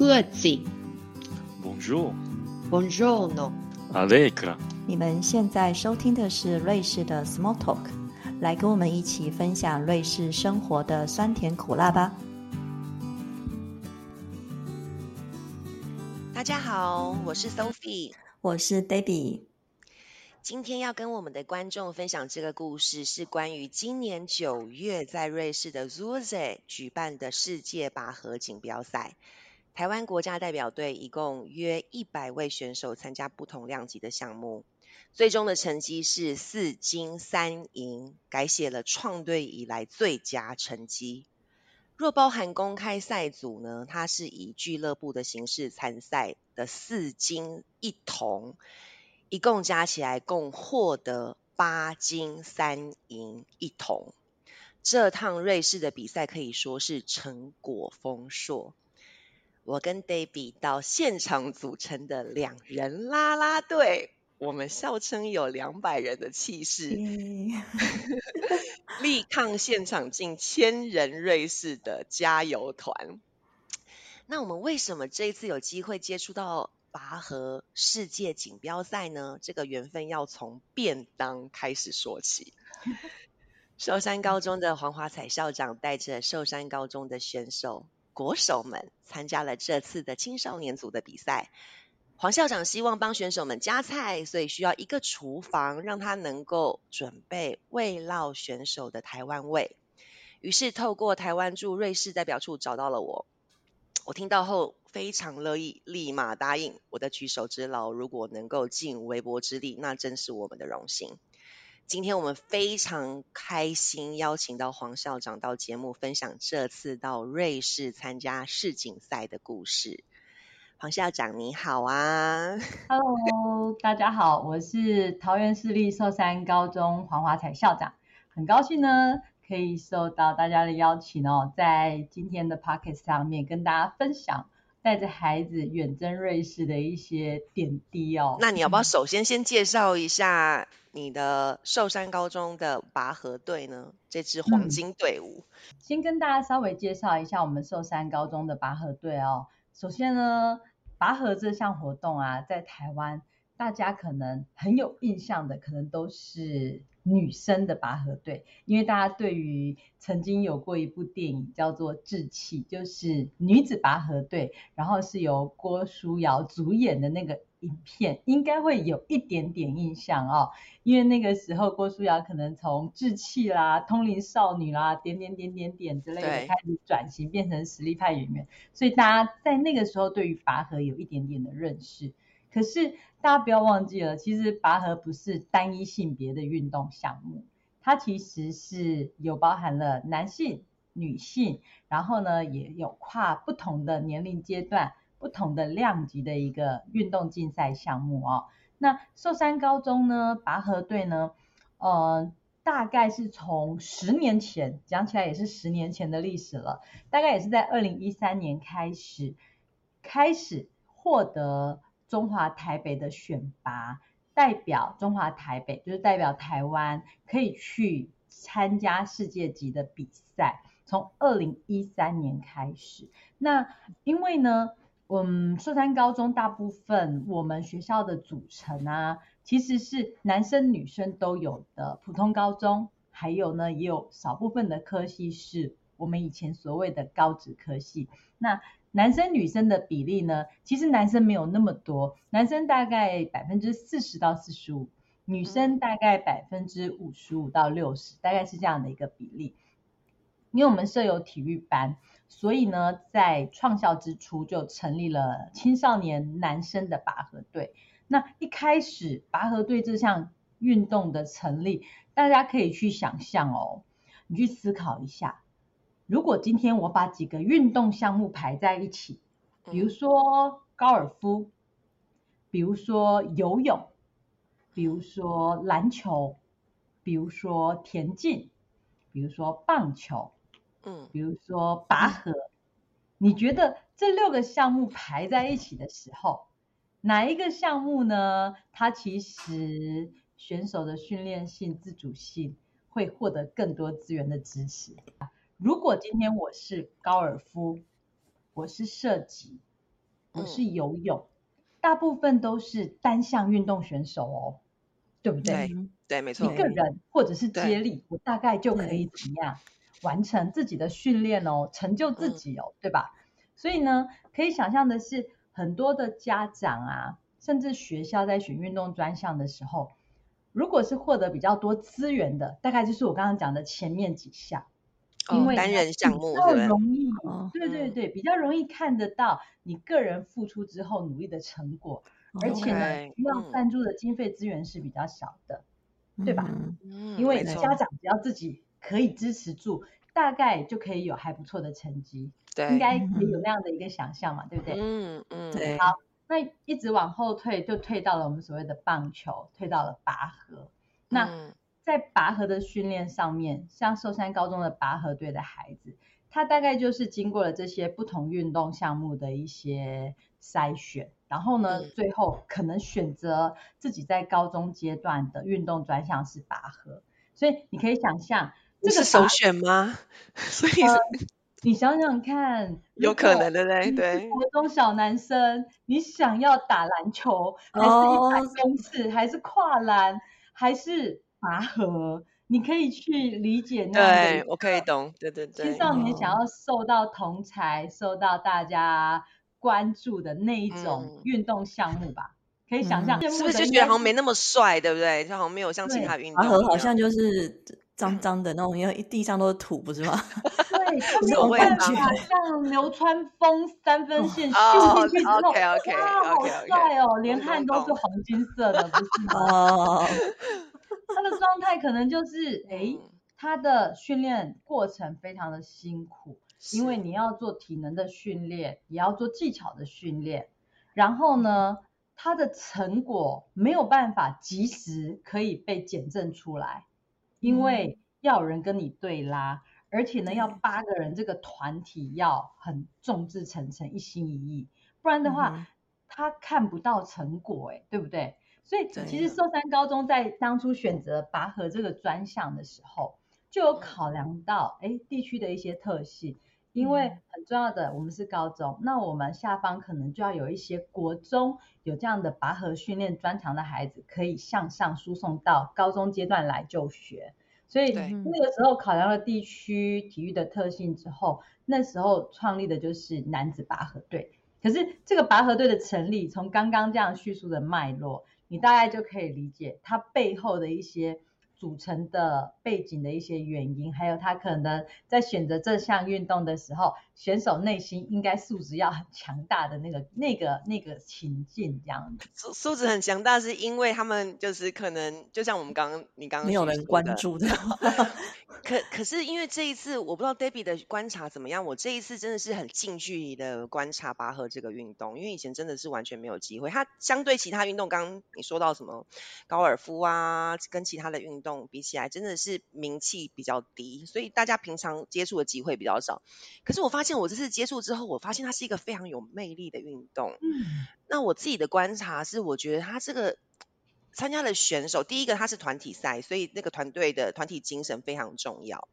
各自。Bonjour, Buongiorno。Allegra。你们现在收听的是瑞士的 Small Talk，来跟我们一起分享瑞士生活的酸甜苦辣吧。大家好，我是 Sophie。我是 Debbie。今天要跟我们的观众分享这个故事，是关于今年九月在瑞士的 Zurich 举办的世界拔河锦标赛。台湾国家代表队一共约一百位选手参加不同量级的项目，最终的成绩是四金三银，改写了创队以来最佳成绩。若包含公开赛组呢，它是以俱乐部的形式参赛的四金一铜。一共加起来共获得八金三银一铜，这趟瑞士的比赛可以说是成果丰硕。我跟 Debbie 到现场组成的两人拉拉队，我们笑称有两百人的气势，力抗现场近千人瑞士的加油团。那我们为什么这一次有机会接触到？拔河世界锦标赛呢，这个缘分要从便当开始说起。寿山高中的黄华彩校长带着寿山高中的选手国手们参加了这次的青少年组的比赛。黄校长希望帮选手们加菜，所以需要一个厨房，让他能够准备慰劳选手的台湾味。于是透过台湾驻瑞士代表处找到了我。我听到后非常乐意，立马答应我的举手之劳。如果能够尽微薄之力，那真是我们的荣幸。今天我们非常开心，邀请到黄校长到节目分享这次到瑞士参加世锦赛的故事。黄校长你好啊！Hello，大家好，我是桃园市立寿山高中黄华彩校长，很高兴呢。可以受到大家的邀请哦，在今天的 Pocket 上面跟大家分享带着孩子远征瑞士的一些点滴哦。那你要不要首先先介绍一下你的寿山高中的拔河队呢？这支黄金队伍。嗯、先跟大家稍微介绍一下我们寿山高中的拔河队哦。首先呢，拔河这项活动啊，在台湾大家可能很有印象的，可能都是。女生的拔河队，因为大家对于曾经有过一部电影叫做《志气》，就是女子拔河队，然后是由郭书瑶主演的那个影片，应该会有一点点印象哦。因为那个时候郭书瑶可能从志气啦、通灵少女啦、点点点点点之类的开始转型，变成实力派演员，所以大家在那个时候对于拔河有一点点的认识。可是大家不要忘记了，其实拔河不是单一性别的运动项目，它其实是有包含了男性、女性，然后呢也有跨不同的年龄阶段、不同的量级的一个运动竞赛项目哦。那寿山高中呢拔河队呢，呃，大概是从十年前讲起来也是十年前的历史了，大概也是在二零一三年开始开始获得。中华台北的选拔代表中华台北，就是代表台湾可以去参加世界级的比赛。从二零一三年开始，那因为呢，嗯，寿山高中大部分我们学校的组成啊，其实是男生女生都有的普通高中，还有呢也有少部分的科系是我们以前所谓的高职科系。那男生女生的比例呢？其实男生没有那么多，男生大概百分之四十到四十五，女生大概百分之五十五到六十，大概是这样的一个比例。因为我们设有体育班，所以呢，在创校之初就成立了青少年男生的拔河队。那一开始拔河队这项运动的成立，大家可以去想象哦，你去思考一下。如果今天我把几个运动项目排在一起，比如说高尔夫，比如说游泳，比如说篮球，比如说田径，比如说棒球，嗯，比如说拔河，你觉得这六个项目排在一起的时候，哪一个项目呢？它其实选手的训练性、自主性会获得更多资源的支持。如果今天我是高尔夫，我是射击，我是游泳，大部分都是单项运动选手哦，对不对？对对，没错一。个人或者是接力，我大概就可以怎么样完成自己的训练哦，成就自己哦，对吧？所以呢，可以想象的是，很多的家长啊，甚至学校在选运动专项的时候，如果是获得比较多资源的，大概就是我刚刚讲的前面几项，因为它人项目容易，哦对对嗯对，比较容易看得到你个人付出之后努力的成果，而且呢需要嗯赞助的经费资源是比较少的。对吧因为家长只要自己可以支持住，大概就可以有还不错的成绩，对，应该可以有那样的一个想象嘛，对不对？嗯嗯，对，好那一直往后退，就退到了我们所谓的棒球，退到了拔河。那嗯在拔河的训练上面，像寿山高中的拔河队的孩子，他大概就是经过了这些不同运动项目的一些筛选，然后呢，嗯最后可能选择自己在高中阶段的运动专项是拔河。所以你可以想象，这这个是首选吗？所以呃你想想看，有可能的嘞，你是对，国中小男生，你想要打篮球，还是一哦百公尺，还是跨栏，还是拔河？你可以去理解那对我可以懂，对对对青，少年想哦要受到同才、受到大家关注的那一种嗯运动项目吧？可以想象，嗯是不是就觉得好像没那么帅，对不对？就好像没有像其他运动拔河好像 就是脏脏的那种，因为地上都是土，不是吗？对，他没这有办法像流川枫三分线哦 咻进去之后，OK，OK，哇，好帅哦，连汗都是黄金色的，不是吗？哦，他的状态可能就是，诶，嗯他的训练过程非常的辛苦，因为你要做体能的训练，也要做技巧的训练，然后呢，他的成果没有办法及时可以被检证出来，因为要有人跟你对拉，而且呢，要八个人这个团体要很众志成城、一心一意，不然的话，嗯他看不到成果，哎，对不对？所以其实寿山高中在当初选择拔河这个专项的时候，就有考量到哎地区的一些特性，因为嗯很重要的，我们是高中，那我们下方可能就要有一些国中有这样的拔河训练专长的孩子，可以向上输送到高中阶段来就学。所以那个时候考量了地区体育的特性之后，那时候创立的就是男子拔河队。可是这个拔河队的成立，从刚刚这样叙述的脉络，你大概就可以理解它背后的一些组成的背景的一些原因，还有他可能在选择这项运动的时候，选手内心应该素质要很强大的那个、那个、那个情境这样子。素素质很强大，是因为他们就是可能就像我们刚刚你刚刚没有人关注的，可可是因为这一次我不知道 Debbie 的观察怎么样，我这一次真的是很近距离的观察拔河这个运动，因为以前真的是完全没有机会。它相对其他运动，刚刚你说到什么高尔夫啊，跟其他的运动比起来，真的是名气比较低，所以大家平常接触的机会比较少。可是我发现我这次接触之后，我发现它是一个非常有魅力的运动。嗯那我自己的观察是，我觉得它这个参加的选手，第一个他是团体赛，所以那个团队的团体精神非常重要。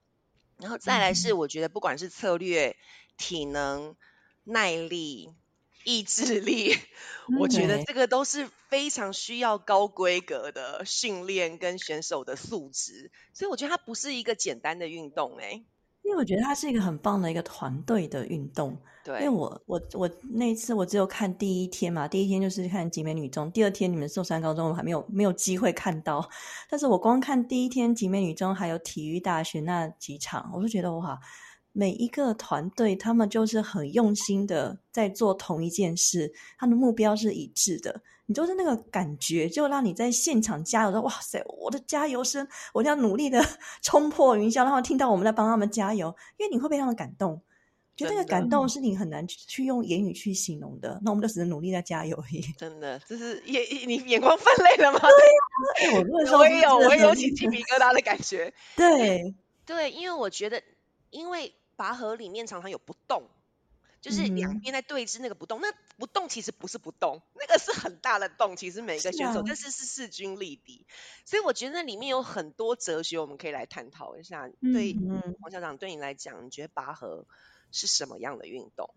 然后再来是，我觉得不管是策略、体能、耐力、意志力，我觉得这个都是非常需要高规格的训练跟选手的素质。所以我觉得它不是一个简单的运动、欸，因为我觉得它是一个很棒的一个团队的运动。对因为，我我我那一次我只有看第一天嘛，第一天就是看集美女中，第二天你们寿山高中我还没有没有机会看到，但是我光看第一天集美女中还有体育大学那几场，我就觉得哇，每一个团队他们就是很用心的在做同一件事，他们的目标是一致的。你就是那个感觉，就让你在现场加油说：“哇塞，我的加油声，我要努力的 冲破云霄，然后听到我们在帮他们加油。”因为你会被他们感动，觉得那个感动是你很难去去用言语去形容的。那我们就只能努力在加油而已。真的，这是眼你眼光泛泪了吗？对，我那时候我也有，我也有起鸡皮疙瘩的感觉。对，对，因为我觉得，因为拔河里面常常有不动，就是两边在对峙那个不动，那不动其实不是不动，那个是很大的动。其实每个是选手，啊但是是势均力敌，所以我觉得那里面有很多哲学，我们可以来探讨一下。对嗯，黄校长，对你来讲，你觉得拔河是什么样的运动？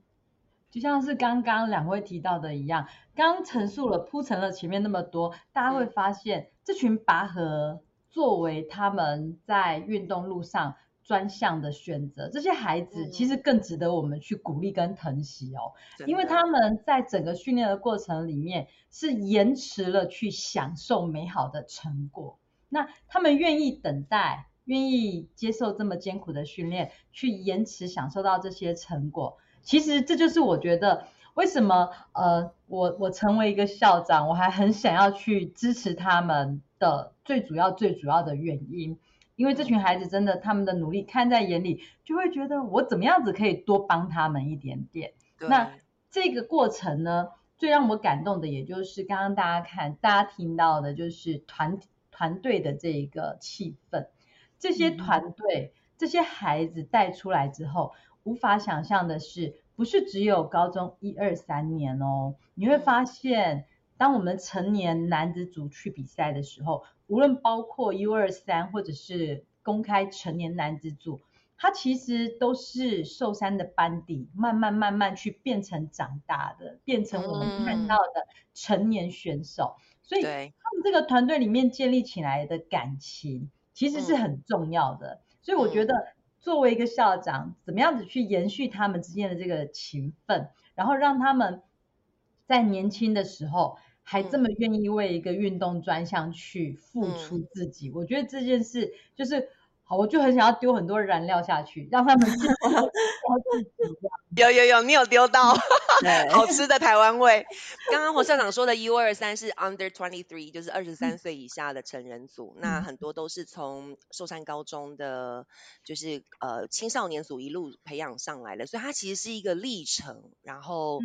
就像是刚刚两位提到的一样，刚陈述了铺陈了前面那么多，大家会发现这群拔河作为他们在运动路上专项的选择，这些孩子其实更值得我们去鼓励跟疼惜哦，因为他们在整个训练的过程里面是延迟了去享受美好的成果，那他们愿意等待，愿意接受这么艰苦的训练，去延迟享受到这些成果。其实这就是我觉得为什么呃，我我成为一个校长，我还很想要去支持他们的最主要最主要的原因，因为这群孩子真的他们的努力看在眼里，就会觉得我怎么样子可以多帮他们一点点。那这个过程呢，最让我感动的，也就是刚刚大家看大家听到的，就是团团队的这一个气氛，这些团队这些孩子带出来之后。无法想象的是，不是只有高中一二三年哦，你会发现，当我们成年男子组去比赛的时候，无论包括 U 二三或者是公开成年男子组，他其实都是寿山的班底，慢慢慢慢去变成长大的，变成我们看到的成年选手。所以他们这个团队里面建立起来的感情，其实是很重要的。所以我觉得。作为一个校长，怎么样子去延续他们之间的这个情分，然后让他们在年轻的时候还这么愿意为一个运动专项去付出自己？我觉得这件事就是。好，我就很想要丢很多燃料下去，让他们 有有有，你有丢到 好吃的台湾味。刚刚黄校长说的 U 二三是 Under Twenty Three，就是二十三岁以下的成人组。那很多都是从寿山高中的，就是呃青少年组一路培养上来的，所以它其实是一个历程，然后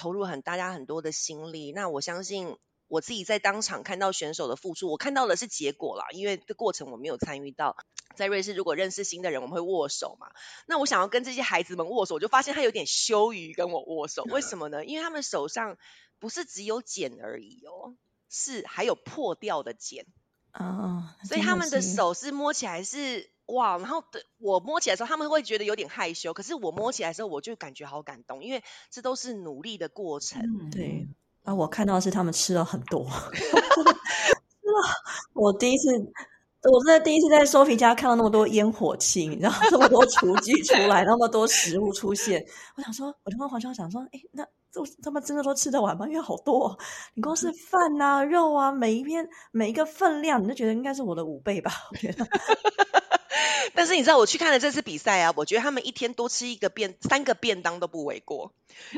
投入很大家很多的心力。那我相信。我自己在当场看到选手的付出，我看到的是结果啦，因为这过程我没有参与到。在瑞士，如果认识新的人，我们会握手嘛？那我想要跟这些孩子们握手，我就发现他有点羞于跟我握手，为什么呢？因为他们手上不是只有茧而已哦，是还有破掉的茧啊，所以他们的手是摸起来是哇，然后的我摸起来的时候，他们会觉得有点害羞，可是我摸起来的时候，我就感觉好感动，因为这都是努力的过程，对。啊，我看到是他们吃了很多，我第一次，我真的第一次在收皮家看到那么多烟火气，然后这么多厨具出来，那么多食物出现，我想说，我就跟黄潇想说，哎，那这他们真的都吃得完吗？因为好多，你光是饭啊、肉啊，每一片每一个分量，你就觉得应该是我的五倍吧？我觉得。但是你知道我去看了这次比赛啊，我觉得他们一天多吃一个便三个便当都不为过，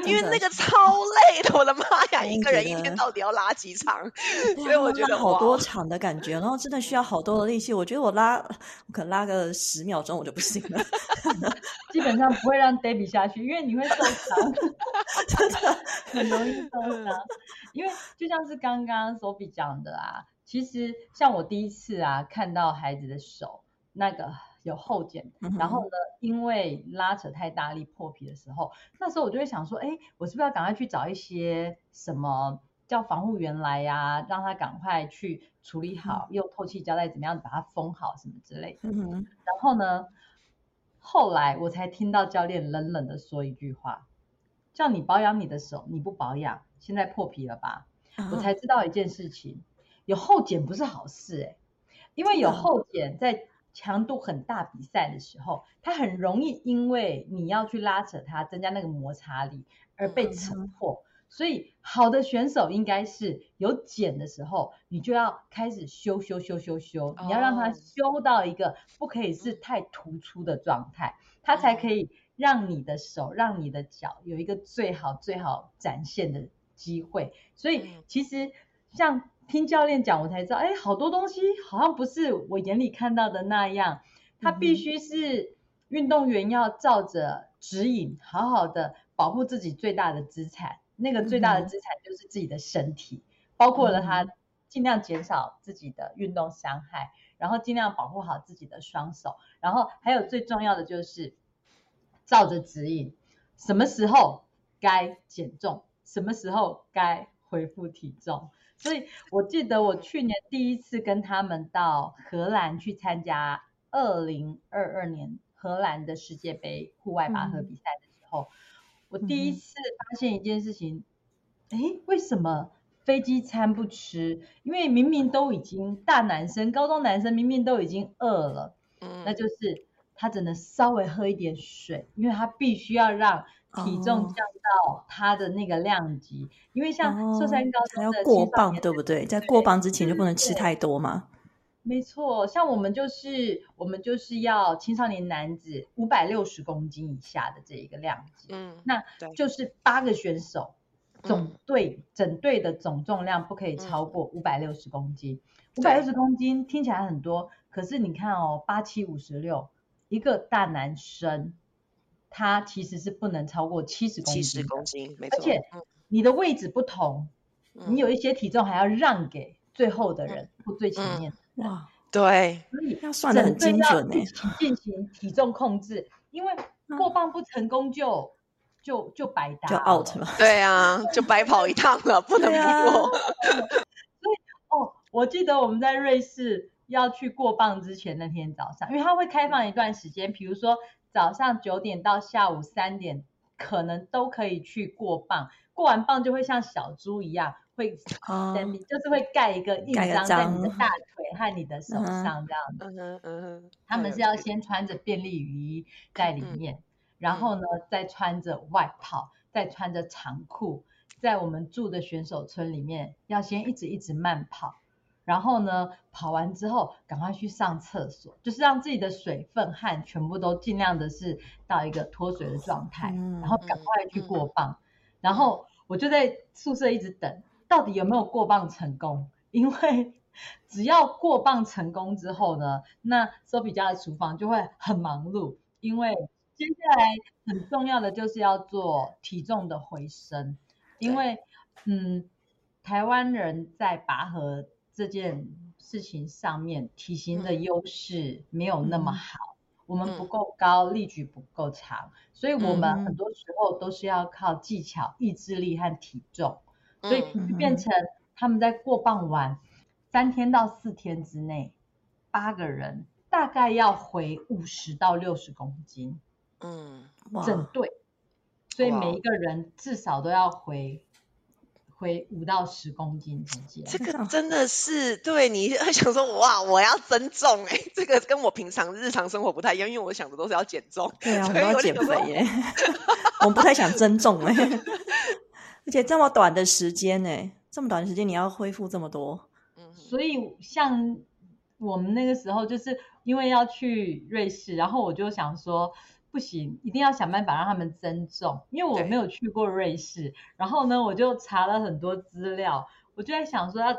因为那个超累的，我的妈呀，一个人一天到底要拉几场？所以我觉得好多场的感觉，然后真的需要好多的力气。我觉得我拉，我可能拉个十秒钟我就不行了，基本上不会让 Debbie 下去，因为你会受伤，真的很容易受伤。因为就像是刚刚 Sophie 讲的啊，其实像我第一次啊看到孩子的手。那个有后茧，然后呢，因为拉扯太大力破皮的时候，那时候我就会想说，哎，我是不是要赶快去找一些什么叫防护员来呀，让他赶快去处理好，用透气胶带怎么样把它封好什么之类的。然后呢，后来我才听到教练冷冷的说一句话，叫你保养你的手，你不保养，现在破皮了吧？我才知道一件事情，有后茧不是好事哎，因为有后茧在。强度很大比赛的时候，它很容易因为你要去拉扯它，增加那个摩擦力而被扯破。所以好的选手应该是有茧的时候，你就要开始修修修修修，你要让它修到一个不可以是太突出的状态，它才可以让你的手、让你的脚有一个最好最好展现的机会。所以其实像。听教练讲，我才知道，哎，好多东西好像不是我眼里看到的那样。他必须是运动员要照着指引，好好的保护自己最大的资产。那个最大的资产就是自己的身体，包括了他尽量减少自己的运动伤害，然后尽量保护好自己的双手，然后还有最重要的就是照着指引，什么时候该减重，什么时候该恢复体重。所以我记得我去年第一次跟他们到荷兰去参加二零二二年荷兰的世界杯户外拔河比赛的时候，我第一次发发现一件事情，哎，为什么飞机餐不吃？因为明明都已经大男生、高中男生明明都已经饿了，嗯。那就是他只能稍微喝一点水，因为他必须要让体重哦降到他的那个量级。因为像寿山高还要中的过磅，青少年对不对？在过磅之前就不能吃太多嘛。没错，像我们就是我们就是要青少年男子五百六十公斤以下的这一个量级，嗯，那就是八个选手，总嗯队、整队的总重量不可以超过五百六十公斤。五百六十公斤听起来很多，可是你看哦，八七五十六，一个大男生，他其实是不能超过七十公斤七，十公斤，没错。而且嗯你的位置不同，嗯你有一些体重还要让给最后的人、或最前嗯面。哇，对，所以要算的很精准欸呢整队要一。起进行体重控制，因为过磅不成功就就就白搭就 out 了。对啊，就白跑一趟了，不能不过。所以。哦，我记得我们在瑞士要去过磅之前那天早上，因为它会开放一段时间，比如说早上九点到下午三点，可能都可以去过磅。过完磅就会像小猪一样，会哦，就是会盖一个印章在你的大腿和你的手上这样子。嗯哼嗯哼，他们是要先穿着便利雨衣在里嗯面，然后呢再穿着外套，再穿着长裤，在我们住的选手村里面要先一直一直慢跑，然后呢跑完之后赶快去上厕所，就是让自己的水分汗全部都尽量的是到一个脱水的状态，嗯然后赶快去嗯。过磅，然后我就在宿舍一直等，到底有没有过磅成功？因为 只要过磅成功之后呢，那 Sophie 家的厨房就会很忙碌，因为接下来很重要的就是要做体重的回升，因为嗯，台湾人在拔河这件事情上面体型的优势没有那么嗯。好。我们不嗯够高，力矩不够长，所以我们嗯很多时候都是要靠技巧、意志力和体重。所以嗯就变成他们在过磅完三天到四天之内，八个人大概要回五十到六十公斤，嗯，整队，所以每一个人至少都要回回五到十公斤之间。这个真的是对你会想说哇，我要增重哎、这个跟我平常日常生活不太一样，因为我想的都是要减重。对啊，我要减肥耶，我们不太想增重哎，而且这么短的时间呢，这么短的时间你要恢复这么多，嗯。所以像我们那个时候，就是因为要去瑞士，然后我就想说，不行，一定要想办法让他们增重，因为我没有去过瑞士。然后呢，我就查了很多资料，我就在想说要，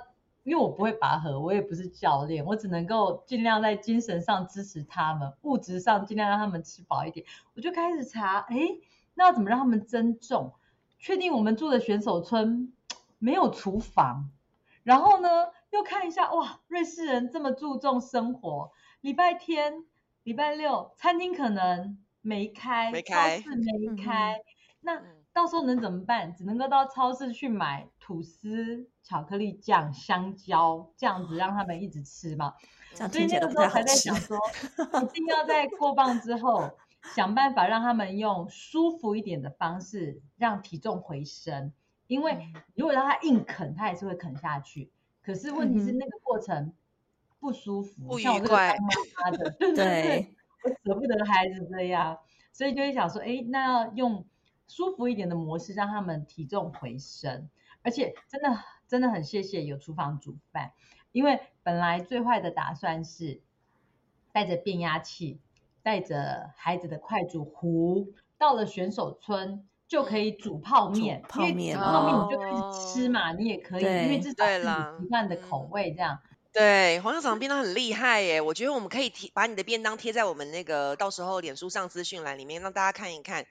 因为我不会拔河，我也不是教练，我只能够尽量在精神上支持他们，物质上尽量让他们吃饱一点。我就开始查，诶，那要怎么让他们增重？确定我们住的选手村没有厨房，然后呢，又看一下，哇，瑞士人这么注重生活，礼拜天、礼拜六餐厅可能没开，没开超市没开，那嗯到时候能怎么办？只能够到超市去买吐司、巧克力酱、香蕉，这样子让他们一直吃嘛。所以那个时候还在想。说，一定要在过磅之后想办法让他们用舒服一点的方式让体重回升，因为嗯如果让他硬啃，他也是会啃下去。可是问题是那个过程不舒服，不像我愉快这个当妈妈的，对对对，我 舍不得孩子这样，所以就会想说，哎，那要用舒服一点的模式让他们体重回升，而且真的真的很谢谢有厨房煮饭，因为本来最坏的打算是带着变压器，带着孩子的快煮壶，到了选手村就可以煮泡面，煮泡因为面煮泡面哦你就可以吃嘛，你也可以，因为对至少是对啦你习惯的口。嗯味这样。对，黄校长便当很厉害耶！我觉得我们可以贴把你的便当贴在我们那个到时候脸书上资讯栏里面，让大家看一看。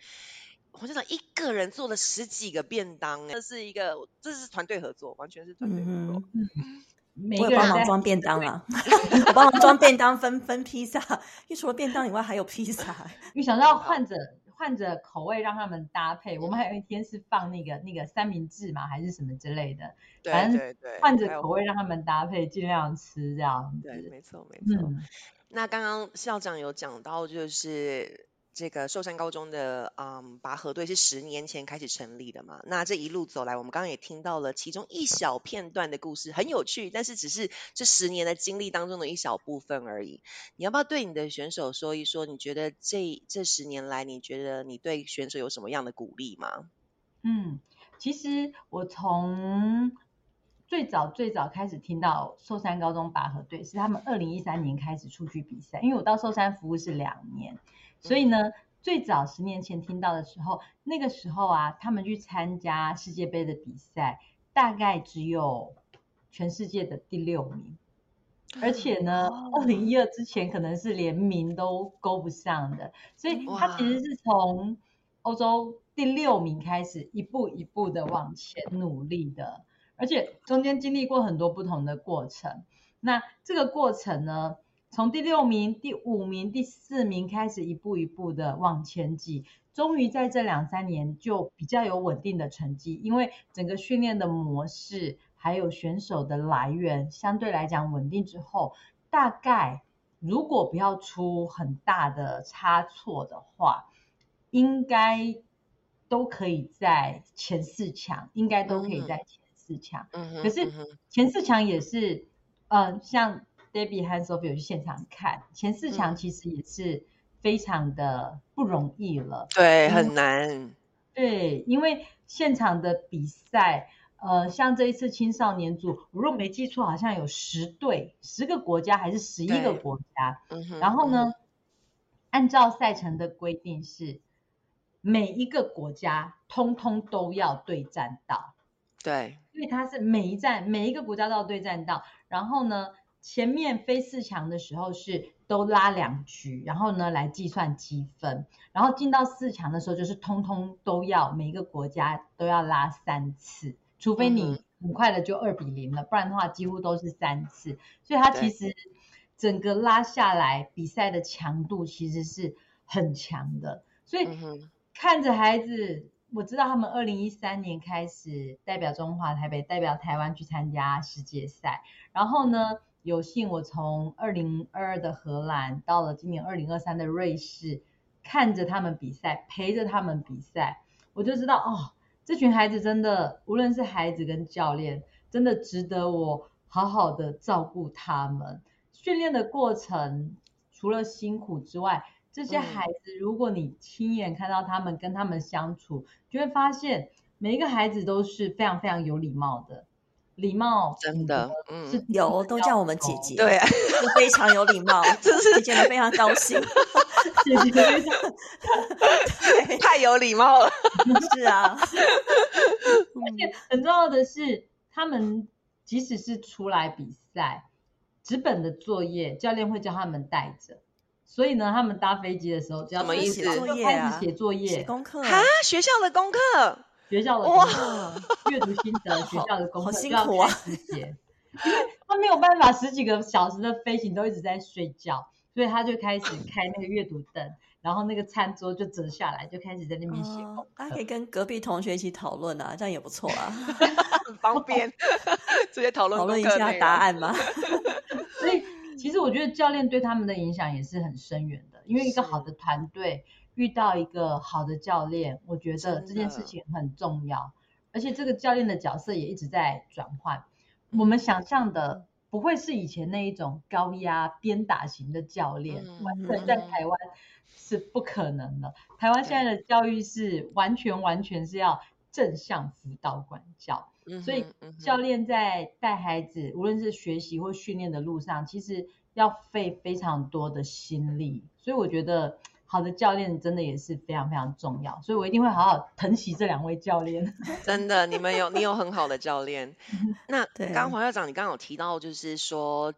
黄校长一个人做了十几个便当，哎，这是一个这是团队合作，完全是团队合作。嗯哼，我个人在有帮忙装便当啦，我帮忙装便当分分披萨，因为除了便当以外还有披萨。没想要换着换着口味让他们搭配。我们还有一天是放那个那个三明治嘛，还是什么之类的，对反正换着口味让他们搭配，尽量吃这样对，子。没错没错。嗯，那刚刚校长有讲到，就是这个寿山高中的嗯拔河队是十年前开始成立的嘛？那这一路走来，我们刚刚也听到了其中一小片段的故事，很有趣，但是只是这十年的经历当中的一小部分而已。你要不要对你的选手说一说？你觉得这这十年来，你觉得你对选手有什么样的鼓励吗？嗯，其实我从最早最早开始听到寿山高中拔河队，是他们二零一三年开始出去比赛，因为我到寿山服务是两年。所以呢，最早十年前听到的时候，那个时候啊，他们去参加世界杯的比赛，大概只有全世界的第六名，而且呢，二零一二之前可能是连名都勾不上的，所以他其实是从欧洲第六名开始，一步一步的往前努力的，而且中间经历过很多不同的过程。那这个过程呢？从第六名、第五名、第四名开始，一步一步的往前挤，终于在这两三年就比较有稳定的成绩。因为整个训练的模式还有选手的来源相对来讲稳定之后，大概如果不要出很大的差错的话，应该都可以在前四强，应该都可以在前四强。嗯可是前四强也是，呃，像。Debbie 和 Sophie 有去现场看前四强，其实也是非常的不容易了。对，很难。对，因为现场的比赛，呃，像这一次青少年组，我若没记错，好像有十队，十个国家还是十一个国家。然后呢，按照赛程的规定是，每一个国家通通都要对战到。对。因为它是每一站每一个国家都要对战到，然后呢？前面非四强的时候是都拉两局，然后呢来计算积分，然后进到四强的时候就是通通都要每一个国家都要拉三次，除非你很快的就二比零了，不然的话几乎都是三次。所以它其实整个拉下来比赛的强度其实是很强的。所以看着孩子，我知道他们二零一三年开始代表中华台北、代表台湾去参加世界赛，然后呢。有幸我从二零二二的荷兰到了今年二零二三的瑞士，看着他们比赛，陪着他们比赛，我就知道哦，这群孩子真的，无论是孩子跟教练，真的值得我好好的照顾他们。训练的过程除了辛苦之外，这些孩子，如果你亲眼看到他们跟他们相处，就会发现每一个孩子都是非常非常有礼貌的。礼貌真的，嗯，有都叫我们姐姐，对，非常有礼貌，真是姐姐非常高兴，姐姐非常太有礼貌了，是啊，而且很重要的是，他们即使是出来比赛，纸本的作业教练会叫他们带着，所以呢，他们搭飞机的时候就要写作业啊，写作业、写功课啊，学校的功课。学校的功课、阅读心得，学校的功课要开始写，因为他没有办法十几个小时的飞行都一直在睡觉，所以他就开始开那个阅读灯，然后那个餐桌就折下来，就开始在那边写。大家可以跟隔壁同学一起讨论啊，这样也不错啊，很方便，直接讨论讨论一下答案嘛。所以其实我觉得教练对他们的影响也是很深远的，因为一个好的团队。遇到一个好的教练，我觉得这件事情很重要，而且这个教练的角色也一直在转换。我们想象的不会是以前那一种高压鞭打型的教练，完全在台湾是不可能的。台湾现在的教育是完全完全是要正向辅导管教，所以教练在带孩子，无论是学习或训练的路上，其实要费非常多的心力。所以我觉得。好的教练真的也是非常非常重要，所以我一定会好好疼惜这两位教练。真的，你们有你有很好的教练。那刚刚黄校长，你刚刚有提到，就是说，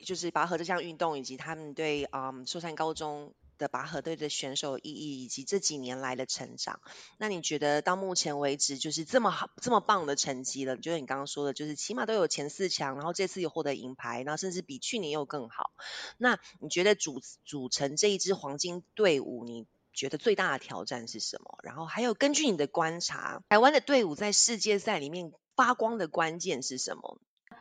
就是拔河这项运动以及他们对嗯寿山高中。的拔河队的选手意义以及这几年来的成长，那你觉得到目前为止就是这么好这么棒的成绩了？就是你刚刚说的，就是起码都有前四强，然后这次又获得银牌，然后甚至比去年又更好。那你觉得组组成这一支黄金队伍，你觉得最大的挑战是什么？然后还有根据你的观察，台湾的队伍在世界赛里面发光的关键是什么？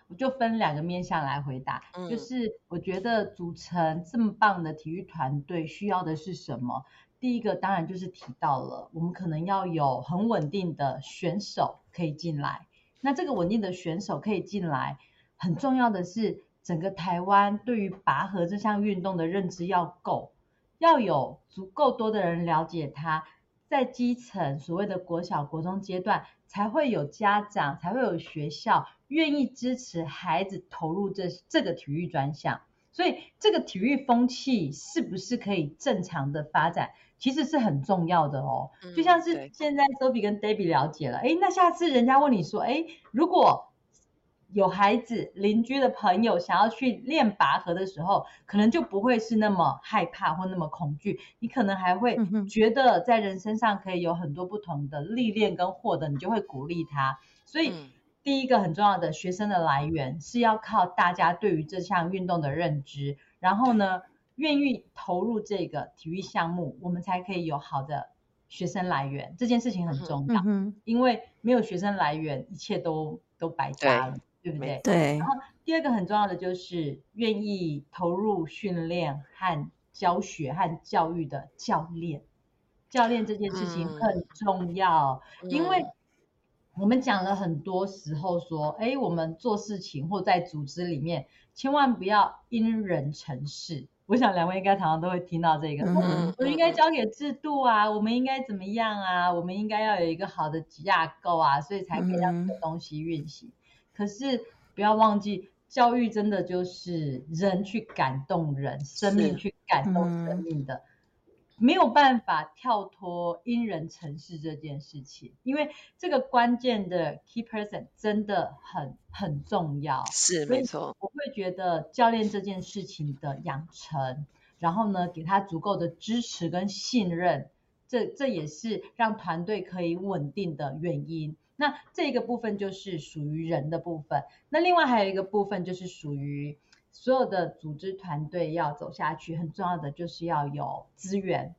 我就分两个面向来回答，嗯就是我觉得组成这么棒的体育团队需要的是什么？第一个当然就是提到了，我们可能要有很稳定的选手可以进来。那这个稳定的选手可以进来，很重要的是整个台湾对于拔河这项运动的认知要够，要有足够多的人了解它，在基层所谓的国小、国中阶段，才会有家长，才会有学校愿意支持孩子投入这这个体育专项。所以这个体育风气是不是可以正常的发展，其实是很重要的哦。嗯就像是对现在 Sophie 跟 Debbie 了解了，哎，那下次人家问你说，诶，如果有孩子、邻居的朋友想要去练拔河的时候，可能就不会是那么害怕或那么恐惧，你可能还会觉得在人身上可以有很多不同的历练跟获得，你就会鼓励他。所以嗯。第一个很重要的学生的来源是要靠大家对于这项运动的认知，然后呢，愿意投入这个体育项目，我们才可以有好的学生来源。这件事情很重要，嗯，因为没有学生来源，一切都都白搭了，对不对对？然后，第二个很重要的就是愿意投入训练和教学和教育的教练。教练这件事情嗯很重要，因为嗯我们讲了很多时候说，哎，我们做事情或在组织里面，千万不要因人成事。我想两位应该常常都会听到这个，嗯我应该交给制度啊，我们应该怎么样啊，我们应该要有一个好的架构啊，所以才可以让这个东西运行。可是不要忘记，教育真的就是人去感动人，生命去感动嗯生命的。没有办法跳脱因人成事这件事情，因为这个关键的 key person 真的很很重要。是没错，我会觉得教练这件事情的养成，然后呢，给他足够的支持跟信任，这这也是让团队可以稳定的原因。那这个部分就是属于人的部分，那另外还有一个部分就是属于所有的组织团队要走下去，很重要的就是要有资源。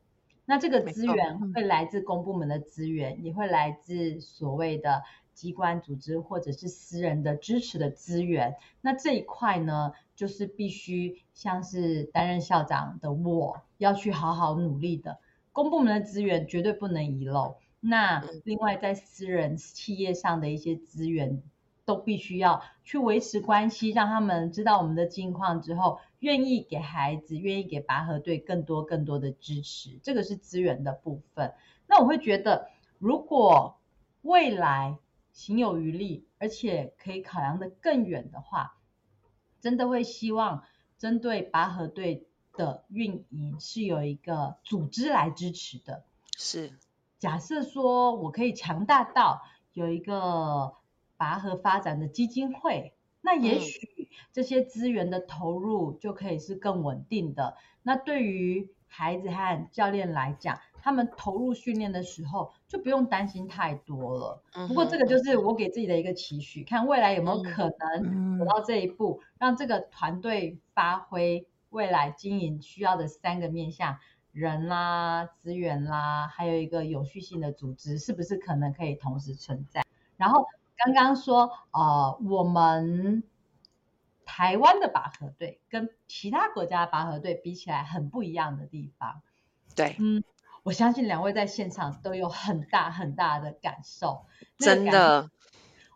那这个资源嗯会来自公部门的资源，也会来自所谓的机关组织或者是私人的支持的资源。那这一块呢，就是必须像是担任校长的我要去好好努力的。公部门的资源绝对不能遗漏。那嗯另外在私人企业上的一些资源，都必须要去维持关系，让他们知道我们的近况之后，愿意给孩子，愿意给拔河队更多更多的支持。这个是资源的部分。那我会觉得，如果未来行有余力，而且可以考量的更远的话，真的会希望针对拔河队的运营是有一个组织来支持的。是假设说我可以强大到有一个拔河发展的基金会，那也嗯许这些资源的投入就可以是更稳定的。那对于孩子和教练来讲，他们投入训练的时候就不用担心太多了。嗯不过这个就是我给自己的一个期许，看未来有没有可能走嗯到这一步，让这个团队发挥未来经营需要的三个面向：人啦、资源啦，还有一个有序性的组织，是不是可能可以同时存在？然后刚刚说，呃，我们台湾的拔河队跟其他国家的拔河队比起来很不一样的地方，对，嗯，我相信两位在现场都有很大很大的感受，真的，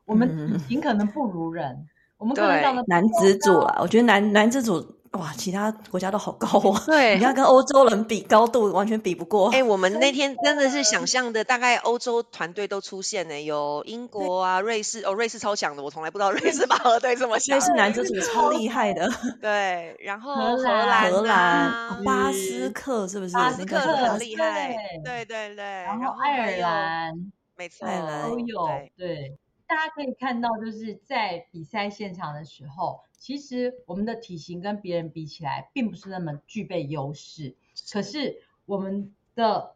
我们尽可能不如人，我们可能对。长得男子组了，我觉得男男子组哇，其他国家都好高哦。对你要跟欧洲人比高度，完全比不过。哎、我们那天真的是想象的，大概欧洲团队都出现呢，有英国啊、瑞士哦，瑞士超强的，我从来不知道瑞士拔河队这么强瑞。士男子组超厉害的，对，然后荷荷兰兰、荷兰、巴斯克是不是？巴斯克很厉害，对对对然后爱尔，兰没错，爱尔兰都有，对，大家可以看到，就是在比赛现场的时候，其实我们的体型跟别人比起来，并不是那么具备优势，可是我们的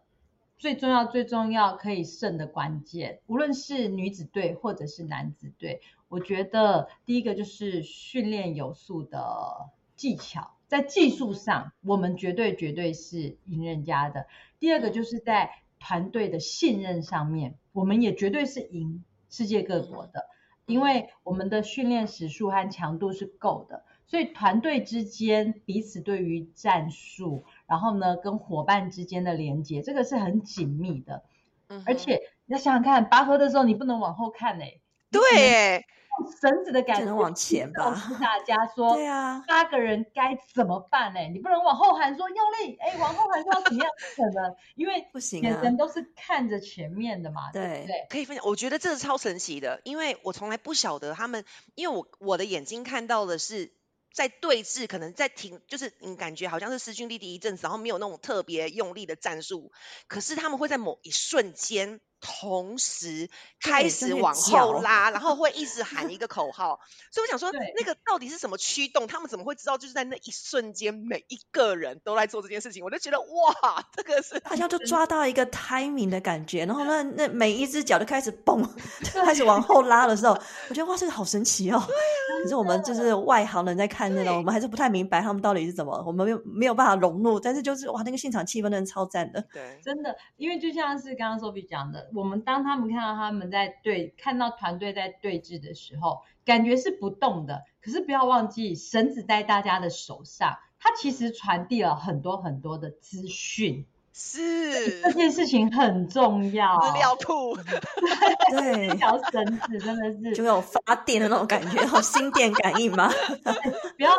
最重要、最重要可以胜的关键，无论是女子队或者是男子队，我觉得第一个就是训练有素的技巧，在技术上，我们绝对绝对是赢人家的。第二个就是在团队的信任上面，我们也绝对是赢世界各国的。因为我们的训练时数和强度是够的，所以团队之间彼此对于战术，然后呢跟伙伴之间的连接，这个是很紧密的。嗯而且你要想想看，拔河的时候你不能往后看哎、对耶，用绳子的感觉只能往前吧告诉大家说，对啊，八个人该怎么办呢、你不能往后喊说用力，哎，往后喊说要怎么样，不可能，因为不行啊眼神都是看着前面的嘛，对对不对？可以分享。我觉得这是超神奇的，因为我从来不晓得他们，因为我我的眼睛看到的是。在对峙，可能在停，就是你感觉好像是势均力敌一阵子，然后没有那种特别用力的战术，可是他们会在某一瞬间同时开始往后拉，然后会一直喊一个口号。所以我想说，那个到底是什么驱动？他们怎么会知道？就是在那一瞬间，每一个人都在做这件事情，我就觉得哇，这个是好像就抓到一个 timing 的感觉，然后那那每一只脚就开始蹦，就 开始往后拉的时候，我觉得哇，这个好神奇哦。可是我们就是外行人在看那种，我们还是不太明白他们到底是怎么，我们没有没有办法融入，但是就是哇，那个现场气氛真的超赞的。对，真的，因为就像是刚刚 Sophie 讲的，我们当他们看到他们在对看到团队在对峙的时候，感觉是不动的，可是不要忘记绳子在大家的手上，它其实传递了很多很多的资讯，是这件事情很重要。资料库，对一，条绳子真的是就有发电的那种感觉，有心电感应吗？不要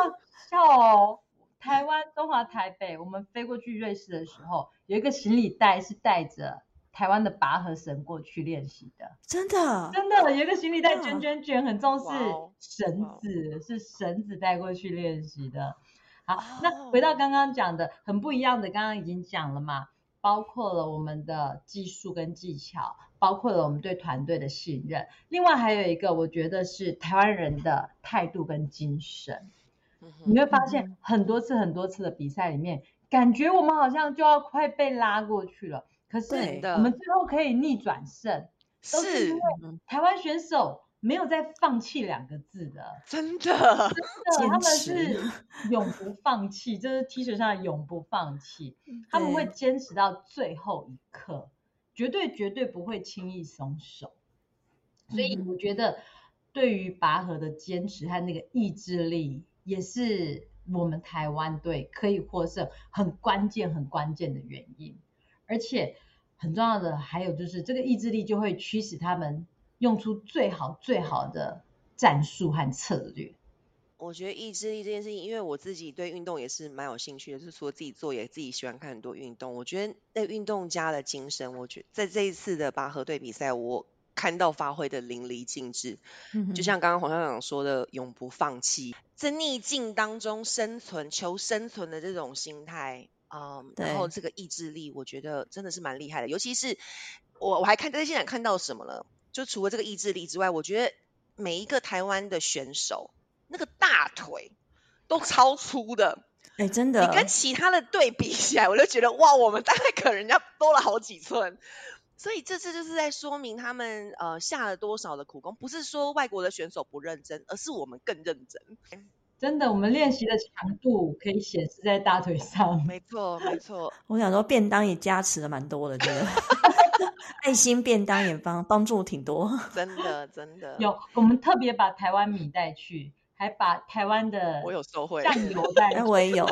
笑哦。台湾中华台北，我们飞过去瑞士的时候，有一个行李袋是带着台湾的拔河绳过去练习的。真的，真的有一个行李袋卷卷卷，很重视绳子，是绳子带过去练习的。好，哦。那回到刚刚讲的，很不一样的，刚刚已经讲了嘛，包括了我们的技术跟技巧，包括了我们对团队的信任，另外还有一个，我觉得是台湾人的态度跟精神。你会发现很多次很多次的比赛里面，感觉我们好像就要快被拉过去了，可是我们最后可以逆转胜，都是因为。嗯。台湾选手没有在放弃两个字的，真的，真的，他们是永不放弃，就是 T 恤上的永不放弃，他们会坚持到最后一刻，绝对绝对不会轻易松手。所以嗯。我觉得，对于拔河的坚持和那个意志力，也是我们台湾队可以获胜很关键、很关键的原因。而且很重要的还有就是，这个意志力就会驱使他们用出最好、最好的战术和策略。我觉得意志力这件事情，因为我自己对运动也是蛮有兴趣的，就是除了自己做，也自己喜欢看很多运动。我觉得那运动家的精神，我觉在这一次的拔河队比赛，我看到发挥的淋漓尽致。嗯就像刚刚黄校长说的，永不放弃，在逆境当中生存、求生存的这种心态，嗯，然后对这个意志力，我觉得真的是蛮厉害的。尤其是我我还看在现场看到什么了，就除了这个意志力之外，我觉得每一个台湾的选手那个大腿都超粗的，哎，真的你，跟其他的队比起来，我就觉得哇，我们大概可能人家多了好几寸。所以这次就是在说明他们呃下了多少的苦功，不是说外国的选手不认真，而是我们更认真。真的，我们练习的强度可以显示在大腿上。没错，没错，我想说便当也加持了蛮多的，真的，爱心便当也帮帮助挺多。真的真的有，我们特别把台湾米带去，还把台湾的我有收获。酱油带。我也有，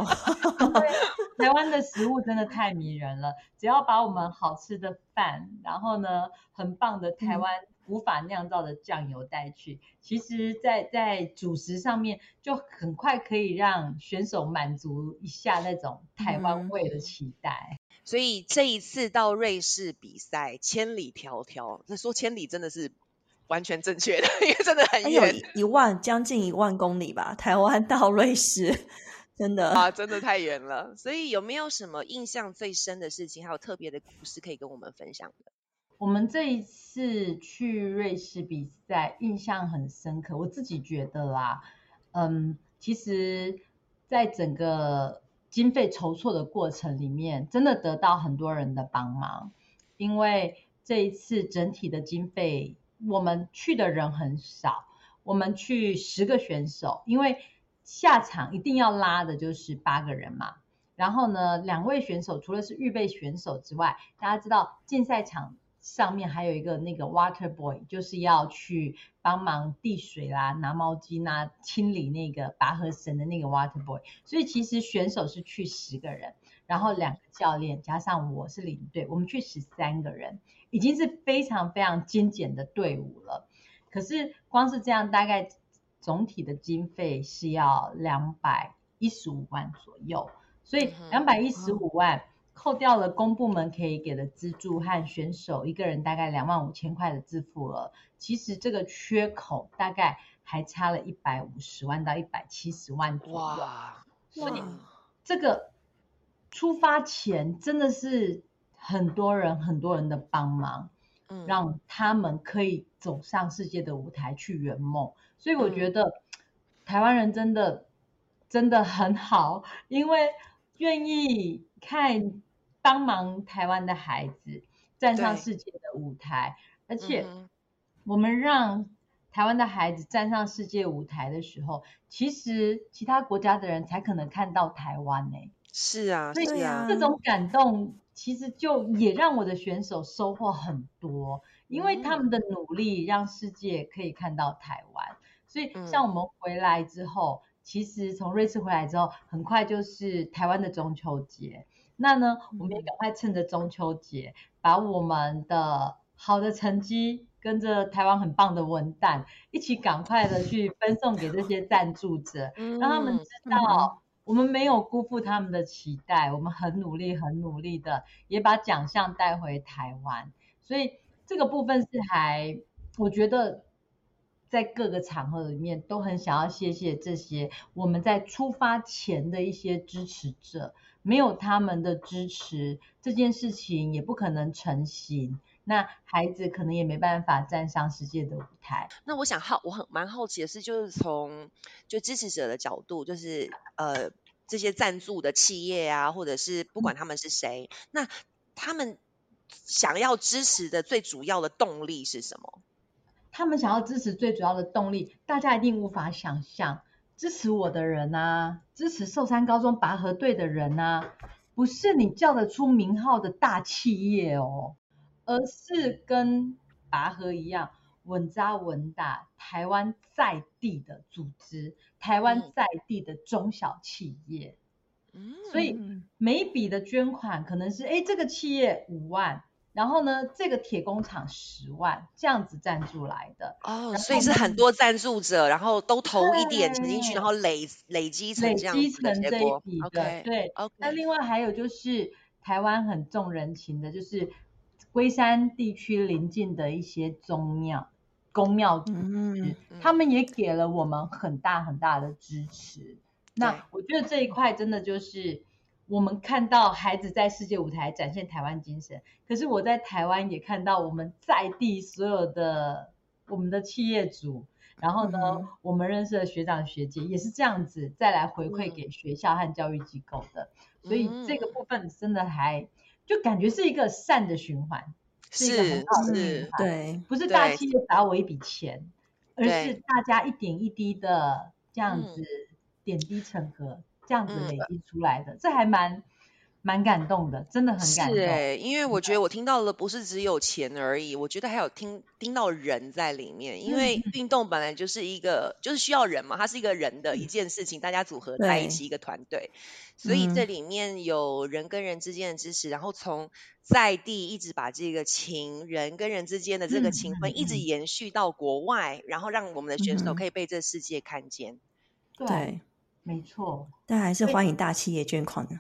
台湾的食物真的太迷人了，只要把我们好吃的饭，然后呢，很棒的台嗯湾无法酿造的酱油带去，其实在，在主食上面就很快可以让选手满足一下那种台湾嗯味的期待。所以这一次到瑞士比赛，千里迢迢，那说千里真的是完全正确的，因为真的很还有远一一万将近一万公里吧，台湾到瑞士，真的。啊，真的太远了。所以有没有什么印象最深的事情，还有特别的故事可以跟我们分享的？我们这一次去瑞士比赛，印象很深刻。我自己觉得啦，嗯，其实，在整个经费筹措的过程里面，真的得到很多人的帮忙。因为这一次整体的经费，我们去的人很少，我们去十个选手，因为下场一定要拉的就是八个人嘛。然后呢，两位选手除了是预备选手之外，大家知道竞赛场上面还有一个那个 water boy，就是要去帮忙递水啦、拿毛巾啦、清理那个拔河绳的那个 water boy。所以其实选手是去十个人，然后两个教练加上我是领队，我们去十三个人，已经是非常非常精简的队伍了。可是光是这样，大概总体的经费是要两百一十五万左右，所以两百一十五万扣掉了公部门可以给的资助和选手一个人大概两万五千块的自付额，其实这个缺口大概还差了一百五十万到一百七十万左右。哇，所以这个出发前真的是很多人很多人的帮忙。嗯让他们可以走上世界的舞台去圆梦。所以我觉得台湾人真的真的很好，因为愿意看帮忙台湾的孩子站上世界的舞台，而且我们让台湾的孩子站上世界舞台的时候，其实其他国家的人才可能看到台湾呢、是啊，所以是啊。这种感动其实就也让我的选手收获很多，因为他们的努力让世界可以看到台湾。所以嗯。像我们回来之后，其实从瑞士回来之后，很快就是台湾的中秋节。那呢，我们也赶快趁着中秋节，把我们的好的成绩跟着台湾很棒的文旦一起赶快的去分送给这些赞助者，让他们嗯知道我们没有辜负他们的期待，我们很努力、很努力的也把奖项带回台湾。所以这个部分是还，我觉得在各个场合里面都很想要谢谢这些我们在出发前的一些支持者，没有他们的支持，这件事情也不可能成型。那孩子可能也没办法站上世界的舞台。那我想好，我很蛮好奇的是，就是从就支持者的角度，就是呃这些赞助的企业啊，或者是不管他们是谁，那他们想要支持的最主要的动力是什么？他们想要支持最主要的动力，大家一定无法想象，支持我的人啊，支持寿山高中拔河队的人啊，不是你叫得出名号的大企业哦，而是跟拔河一样稳扎稳打，台湾在地的组织，台湾嗯在地的中小企业。嗯，所以嗯每一笔的捐款可能是，哎，这个企业五万，然后呢，这个铁工厂十万，这样子赞助来的。哦，所以是很多赞助者，然后都投一点钱进去，然后累累积成累积这样子的成这一结果。笔的 OK，对。OK，那另外还有就是台湾很重人情的，就是龟山地区邻近的一些宗庙、宫庙嗯他们也给了我们很大很大的支持。那我觉得这一块真的就是我们看到孩子在世界舞台展现台湾精神，可是我在台湾也看到我们在地所有的我们的企业主，然后呢，嗯我们认识的学长学姐也是这样子再来回馈嗯给学校和教育机构的，所以这个嗯部分真的还就感觉是一个善的循环，是一个很是好的循环，对，不是大企业砸我一笔钱，而是大家一点一滴的这样嗯子点滴成河，这样子嗯。累积出来的，这还蛮蛮感动的，真的很感动。是哎、因为我觉得我听到的不是只有钱而已，我觉得还有听听到人在里面，因为运动本来就是一个就是需要人嘛，它是一个人的一件事情，大家组合在一起一个团队，所以这嗯。里面有人跟人之间的支持，然后从在地一直把这个情人跟人之间的这个嗯情分嗯一直嗯。延续到国外，然后让我们的选手嗯。可以被这世界看见。对，对，没错，但还是欢迎大企业捐款的，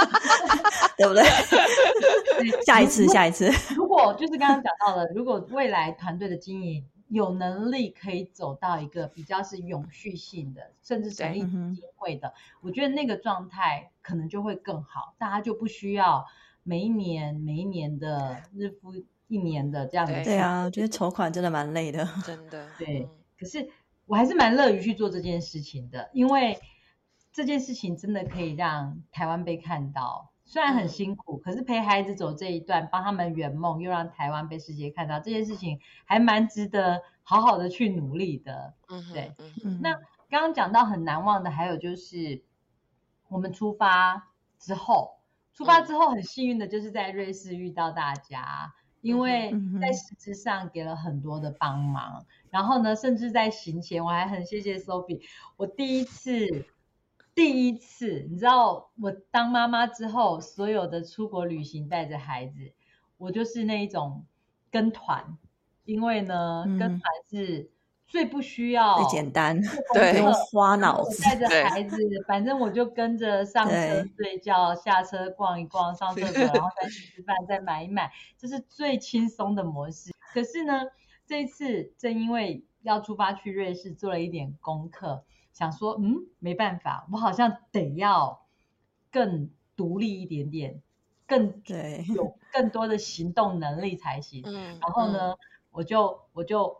对不对？下一次，下一次，如果就是刚刚讲到了，如果未来团队的经营有能力可以走到一个比较是永续性的，甚至成立基金会的，我觉得那个状态可能就会更好，大家就不需要每一年每一年的日复一年的这样子对对啊，我觉得筹款真的蛮累的。真的，对嗯可是我还是蛮乐于去做这件事情的，因为这件事情真的可以让台湾被看到。虽然很嗯辛苦，可是陪孩子走这一段，帮他们圆梦，又让台湾被世界看到，这件事情还蛮值得好好的去努力的。嗯对那刚刚讲到很难忘的，还有就是我们出发之后，出发嗯之后很幸运的就是在瑞士遇到大家，因为在实质上给了很多的帮忙。然后呢，甚至在行前，我还很谢谢 Sophie，我第一次。第一次，你知道我当妈妈之后，所有的出国旅行带着孩子，我就是那一种跟团，因为呢，嗯跟团是最不需要最简单，对不用花脑子。我带着孩子，反正我就跟着上车睡觉，下车逛一逛，上厕所，然后再去吃饭，再买一买，这是最轻松的模式。可是呢，这一次正因为要出发去瑞士，做了一点功课，想说，嗯，没办法，我好像得要更独立一点点，更对，有更多的行动能力才行。嗯，然后呢，我就我就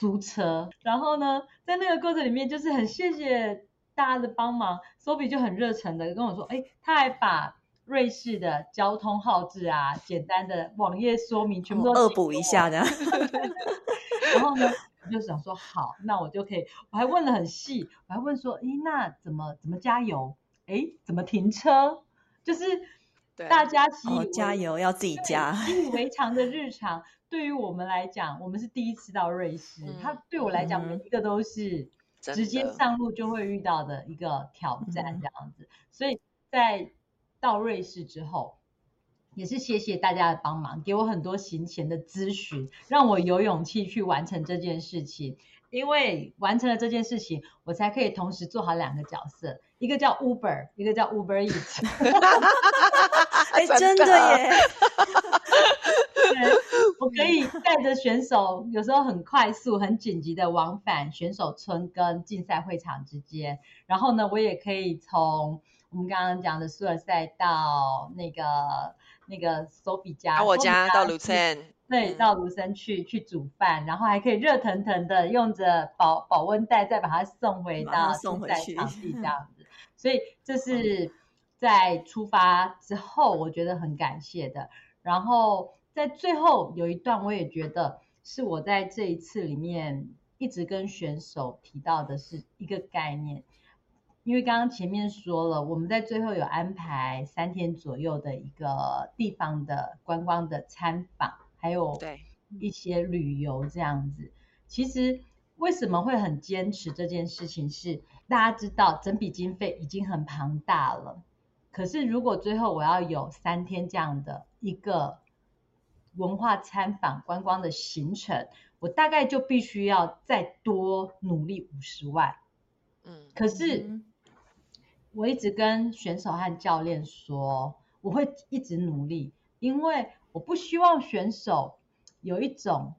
租车，然后呢，在那个过程里面，就是很谢谢大家的帮忙，Sophie 就很热忱的跟我说，哎，他还把瑞士的交通号志啊，简单的网页说明全部都恶补一下，的。然后呢，我就想说好，那我就可以，我还问了很细，我还问说，诶，那怎么怎么加油？诶，怎么停车？就是大家习以哦，加油，要自己加。习以为常的日常，对于我们来讲，我们是第一次到瑞士，嗯它对我来讲，嗯每一个都是直接上路就会遇到的一个挑战，嗯这样子。所以在到瑞士之后，也是谢谢大家的帮忙，给我很多行前的咨询，让我有勇气去完成这件事情。因为完成了这件事情，我才可以同时做好两个角色，一个叫 Uber，一个叫 Uber Eats。哎，真的耶！对，我可以带着选手，有时候很快速、很紧急的往返选手村跟竞赛会场之间。然后呢，我也可以从我们刚刚讲的苏尔赛到那个那个 Sophie 家，到我家到卢森，对，嗯到卢森去去煮饭，然后还可以热腾腾的用着保保温袋再把它送回到送回去竞赛场地这样 子。所以这是在出发之后，我觉得很感谢的。然后在最后有一段，我也觉得是我在这一次里面一直跟选手提到的是一个概念。因为刚刚前面说了，我们在最后有安排三天左右的一个地方的观光的参访，还有对，一些旅游这样子。其实为什么会很坚持这件事情是，大家知道整笔经费已经很庞大了，可是如果最后我要有三天这样的一个文化参访观光的行程，我大概就必须要再多努力五十万。嗯可是嗯我一直跟选手和教练说，我会一直努力，因为我不希望选手有一种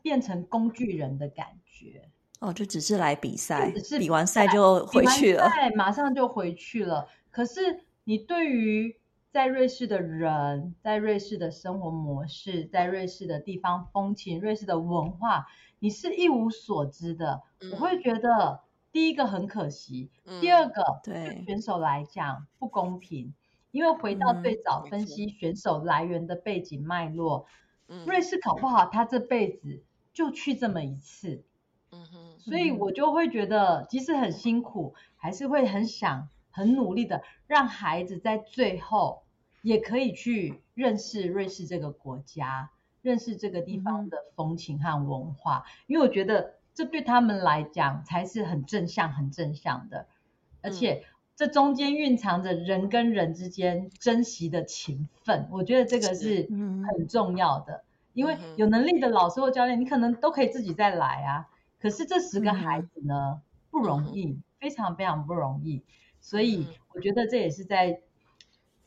变成工具人的感觉。哦，就只是来比赛只是，比完赛就回去了。对，马上就回去了。可是你对于在瑞士的人，在瑞士的生活模式，在瑞士的地方风情、瑞士的文化，你是一无所知的。我会觉得第一个很可惜，嗯第二个对选手来讲不公平，因为回到嗯最早分析选手来源的背景脉络，嗯瑞士搞不好他这辈子就去这么一次。嗯哼所以嗯我就会觉得，即使很辛苦，还是会很想、很努力的让孩子在最后也可以去认识瑞士这个国家，认识这个地方的风情和文化，因为我觉得这对他们来讲才是很正向、很正向的，而且这中间蕴藏着人跟人之间珍惜的情分，我觉得这个是嗯。很重要的。因为有能力的老师或教练，你可能都可以自己再来啊。可是这十个嗯孩子呢，不容易，非常非常不容易。所以嗯我觉得这也是在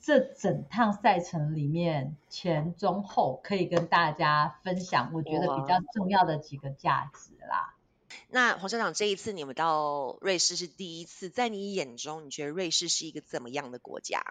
这整趟赛程里面前中后可以跟大家分享，我觉得比较重要的几个价值啦。那黄校长这一次你们到瑞士是第一次，在你眼中，你觉得瑞士是一个怎么样的国家？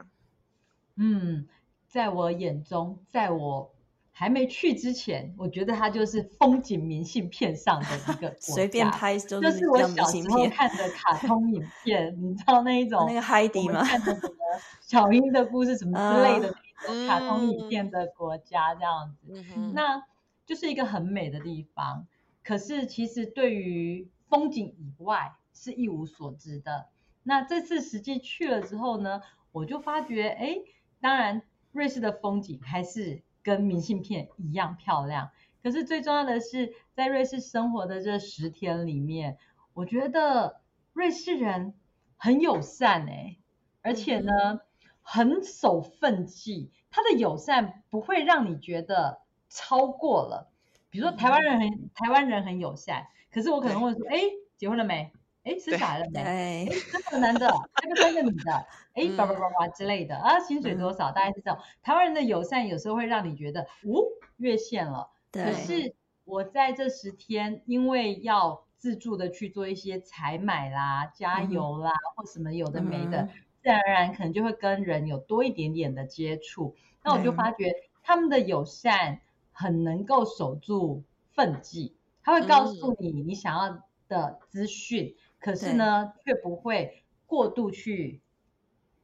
嗯，在我眼中，在我还没去之前，我觉得它就是风景明信片上的一个 国随便家拍就这是我小时候。看的卡通影片，你知道那一种那个海我底吗？们看的什么 小樱的故事什么之类的那种卡通影嗯片的国家这样子，嗯，那就是一个很美的地方。可是其实对于风景以外是一无所知的。那这次实际去了之后呢，我就发觉，哎，当然瑞士的风景还是跟明信片一样漂亮。可是最重要的是，在瑞士生活的这十天里面，我觉得瑞士人很友善哎、而且呢，很守分际。他的友善不会让你觉得超过了。比如说台湾人很台湾人很友善，可是我可能会说，哎，结婚了没？哎，生小孩了没？对，这个男的，这个三个女的，哎，嗯叭叭叭叭之类的啊，薪水多少？大概是这种。台湾人的友善有时候会让你觉得，哦，越线了。可，是我在这十天，因为要自助的去做一些采买啦、加油啦，或什么有的没的，嗯自然而然可能就会跟人有多一点点的接触。那我就发觉他们的友善很能够守住分际，他会告诉你你想要的资讯，可是呢，却不会过度去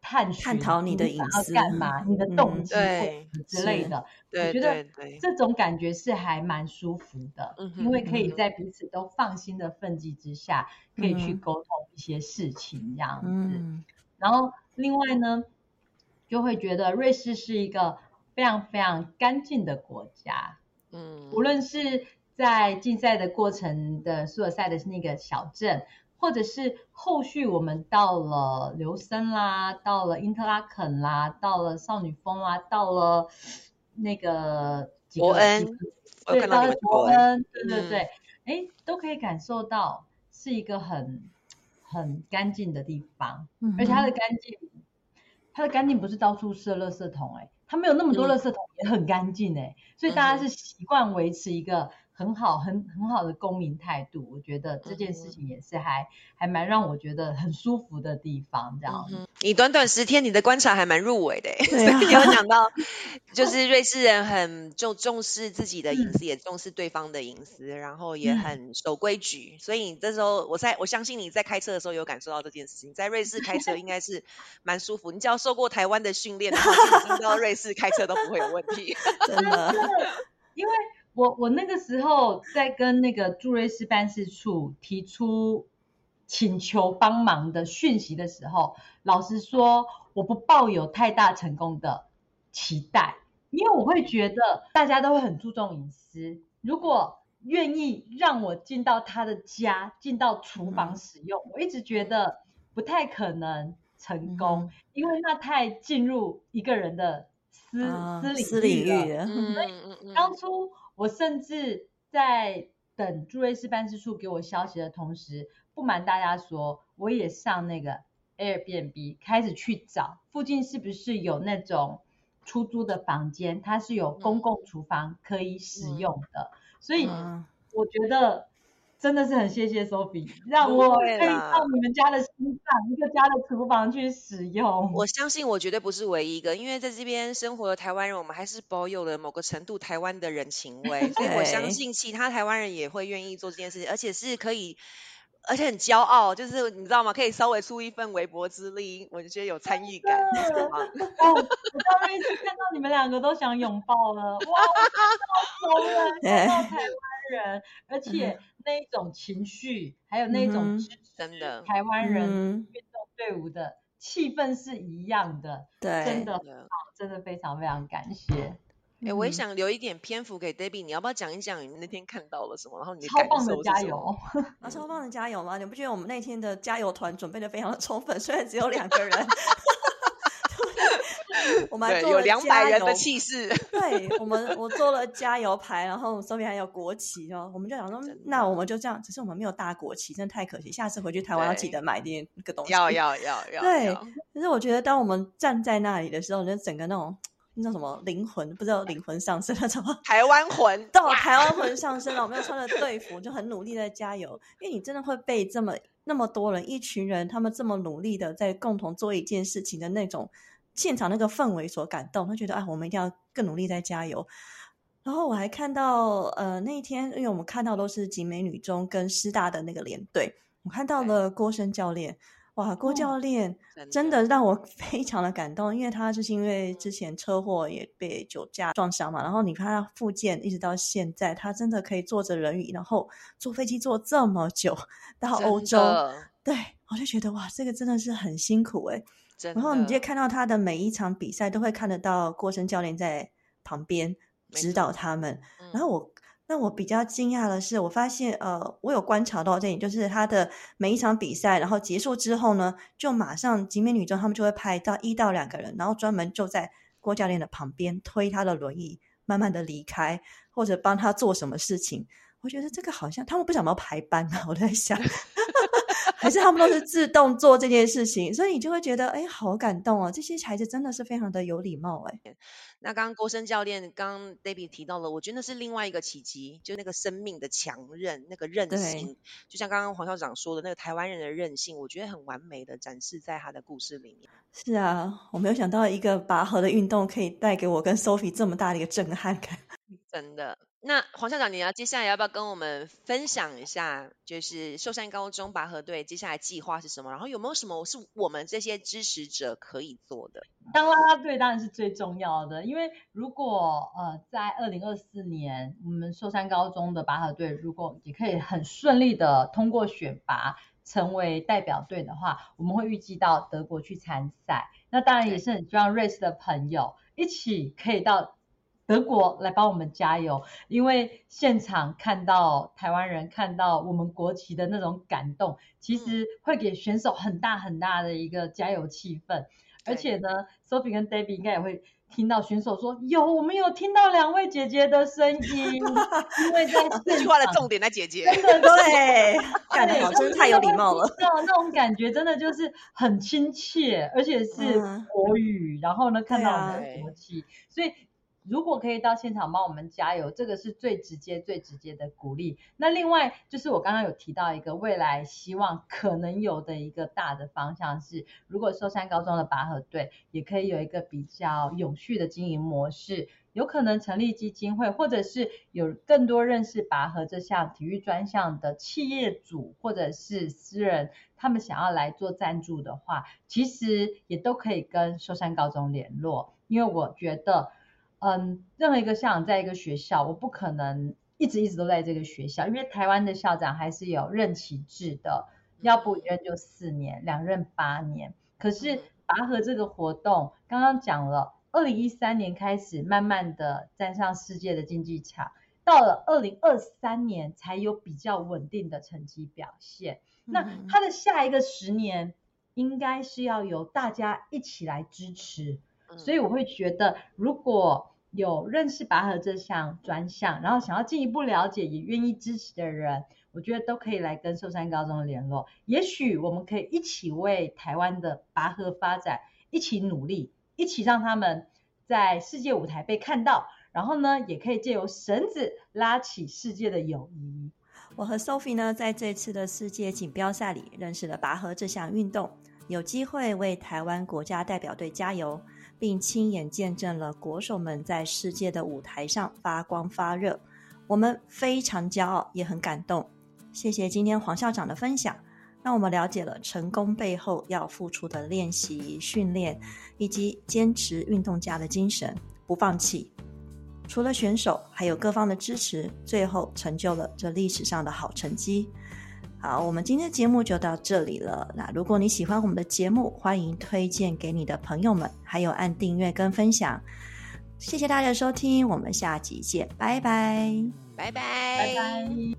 探寻探讨你的想要隐私干嘛，你的动嗯机或什么之类是的。我觉得这种感觉是还蛮舒服的，嗯因为可以在彼此都放心的分际之下，可以去嗯沟通一些事情这样子。嗯，然后另外呢，就会觉得瑞士是一个非常非常干净的国家，嗯，无论是在竞赛的过程的苏尔塞的那个小镇，或者是后续我们到了刘森啦，到了因特拉肯啦，到了少女峰啦，到了那个伯恩对，到了伯伯恩，对对嗯。对，哎、都可以感受到是一个很很干净的地方，嗯而且它的干净，它的干净不是到处设垃圾桶、哎，它没有那么多嗯。垃圾桶，也很干净，哎，所以大家嗯是习惯维持一个很好、很很好的公民态度。我觉得这件嗯事情也是还还蛮让我觉得很舒服的地方，这样你短短十天，你的观察还蛮入围的 你有讲到，就是瑞士人很重重视自己的隐嗯私，也重视对方的隐私，然后也嗯很守规矩。所以你这时候，我在我相信你在开车的时候有感受到这件事情。在瑞士开车应该是蛮舒服，你只要受过台湾的训练，然后基本上到瑞士开车都不会有问题。真的，因为我我那个时候在跟那个驻瑞士办事处提出请求帮忙的讯息的时候，老实说，我不抱有太大成功的期待，因为我会觉得大家都会很注重隐私，如果愿意让我进到他的家，进到厨房嗯。使用，我一直觉得不太可能成功，嗯因为那太进入一个人的私、啊私领域了域。了，嗯嗯嗯。当初我甚至在等驻瑞士办事处给我消息的同时，不瞒大家说，我也上那个 Airbnb 开始去找附近是不是有那种出租的房间，它是有公共厨房可以使用的。所以嗯。我觉得真的是很谢谢 Sophie，让不我可以到你们家的心脏一个家的厨房去使用。我相信我绝对不是唯一一个，因为在这边生活的台湾人，我们还是保有了某个程度台湾的人情味，所以我相信其他台湾人也会愿意做这件事情，而且是可以，而且很骄傲，就是你知道吗？可以稍微出一份微薄之力，我就觉得有参与感，哦，我到那一次看到你们两个都想拥抱了，哇！我看 到台湾人，而且那一种情绪，还有那一种支持真的台湾人嗯运动队伍的气氛是一样的，对，真的真的。真的非常非常感谢。哎、我也嗯想留一点篇幅给 Debbie，你要不要讲一讲你那天看到了什么，然后你的超感棒的加？油！啊，超棒的加油吗？你不觉得我们那天的加油团准备的非常的充分？虽然只有两个人，我们有做了加两百人的油气势，对我们，我做了加油牌，然后手边还有国旗哦。我们就想说，那我们就这样，只是我们没有大国旗，真的太可惜。下次回去台湾要记对得买点那个东西。要要要 要，对可是我觉得，当我们站在那里的时候，就整个那种那叫什么灵魂，不知道灵魂上升那种，台湾魂，到台湾魂上升了。我们又穿着队服，就很努力在加油，因为你真的会被这么那么多人，一群人，他们这么努力的在共同做一件事情的那种现场那个氛围所感动，他觉得啊，我们一定要更努力再加油。然后我还看到，呃，那一天，因为我们看到都是集美女中跟师大的那个连队，我看到了郭生教练，哇，郭哦教练真真的。的让我 非常的感动，因为他就是因为之前车祸也被酒驾撞伤嘛，然后你看他复健一直到现在，他真的可以坐着轮椅，然后坐飞机坐这么久 到欧洲，的。对我就觉得哇，这个真的是很辛苦诶、真然后你就的看到他的每一场比赛都会看得到郭生教练在旁边，指导他们。嗯然后我那我比较惊讶的是，我发现呃，我有观察到这里，就是他的每一场比赛，然后结束之后呢，就马上集美女中他们就会派到一到两个人，然后专门就在郭教练的旁边推他的轮椅，慢慢的离开，或者帮他做什么事情。我觉得这个好像他们不想要排班啊，我在想，还是他们都是自动做这件事情，所以你就会觉得，哎，好感动哦！这些孩子真的是非常的有礼貌，哎，那刚刚郭生教练，刚刚 David 提到了，我觉得那是另外一个奇迹，就那个生命的强韧，那个韧性，就像刚刚黄校长说的那个台湾人的韧性，我觉得很完美的展示在他的故事里面。是啊，我没有想到一个拔河的运动可以带给我跟 Sophie 这么大的一个震撼感。真的。那黄校长，你要接下来要不要跟我们分享一下，就是寿山高中拔河队接下来计划是什么？然后有没有什么是我们这些支持者可以做的？当啦啦队当然是最重要的，因为如果呃在二零二四年我们寿山高中的拔河队如果也可以很顺利的通过选拔成为代表队的话，我们会预计到德国去参赛。那当然也是很希望瑞士的朋友一起可以到德国来帮我们加油，因为现场看到台湾人看到我们国旗的那种感动，其实会给选手很大很大的一个加油气氛。而且呢，Sophie 跟 David 应该也会听到选手说：“有，我们有听到两位姐姐的声音。”因为在这句话的重点在姐姐。真的对，干得好，真是太有礼貌了。那种感觉真的就是很亲切，而且是嗯国语，然后呢看到我们的国旗，所以如果可以到现场帮我们加油，这个是最直接、最直接的鼓励。那另外就是我刚刚有提到一个未来希望可能有的一个大的方向是，如果寿山高中的拔河队也可以有一个比较永续的经营模式。有可能成立基金会，或者是有更多认识拔河这项体育专项的企业主或者是私人，他们想要来做赞助的话，其实也都可以跟寿山高中联络，因为我觉得，嗯，任何一个校长在一个学校，我不可能一直一直都在这个学校，因为台湾的校长还是有任期制的，要不一任就四年，两任八年。可是拔河这个活动，刚刚讲了。二零一三年开始，慢慢的站上世界的竞技场，到了二零二三年才有比较稳定的成绩表现。那嗯他的下一个十年，应该是要由大家一起来支持。嗯所以我会觉得，如果有认识拔河这项专项，然后想要进一步了解，也愿意支持的人，我觉得都可以来跟寿山高中联络。也许我们可以一起为台湾的拔河发展一起努力。一起让他们在世界舞台被看到，然后呢，也可以借由绳子拉起世界的友谊。我和 Sophie 呢，在这次的世界锦标赛里认识了拔河这项运动，有机会为台湾国家代表队加油，并亲眼见证了国手们在世界的舞台上发光发热，我们非常骄傲，也很感动。谢谢今天黄校长的分享。让我们了解了成功背后要付出的练习、训练，以及坚持运动家的精神，不放弃。除了选手，还有各方的支持，最后成就了这历史上的好成绩。好，我们今天的节目就到这里了。那如果你喜欢我们的节目，欢迎推荐给你的朋友们，还有按订阅跟分享。谢谢大家的收听，我们下集见，拜拜。拜拜，拜拜。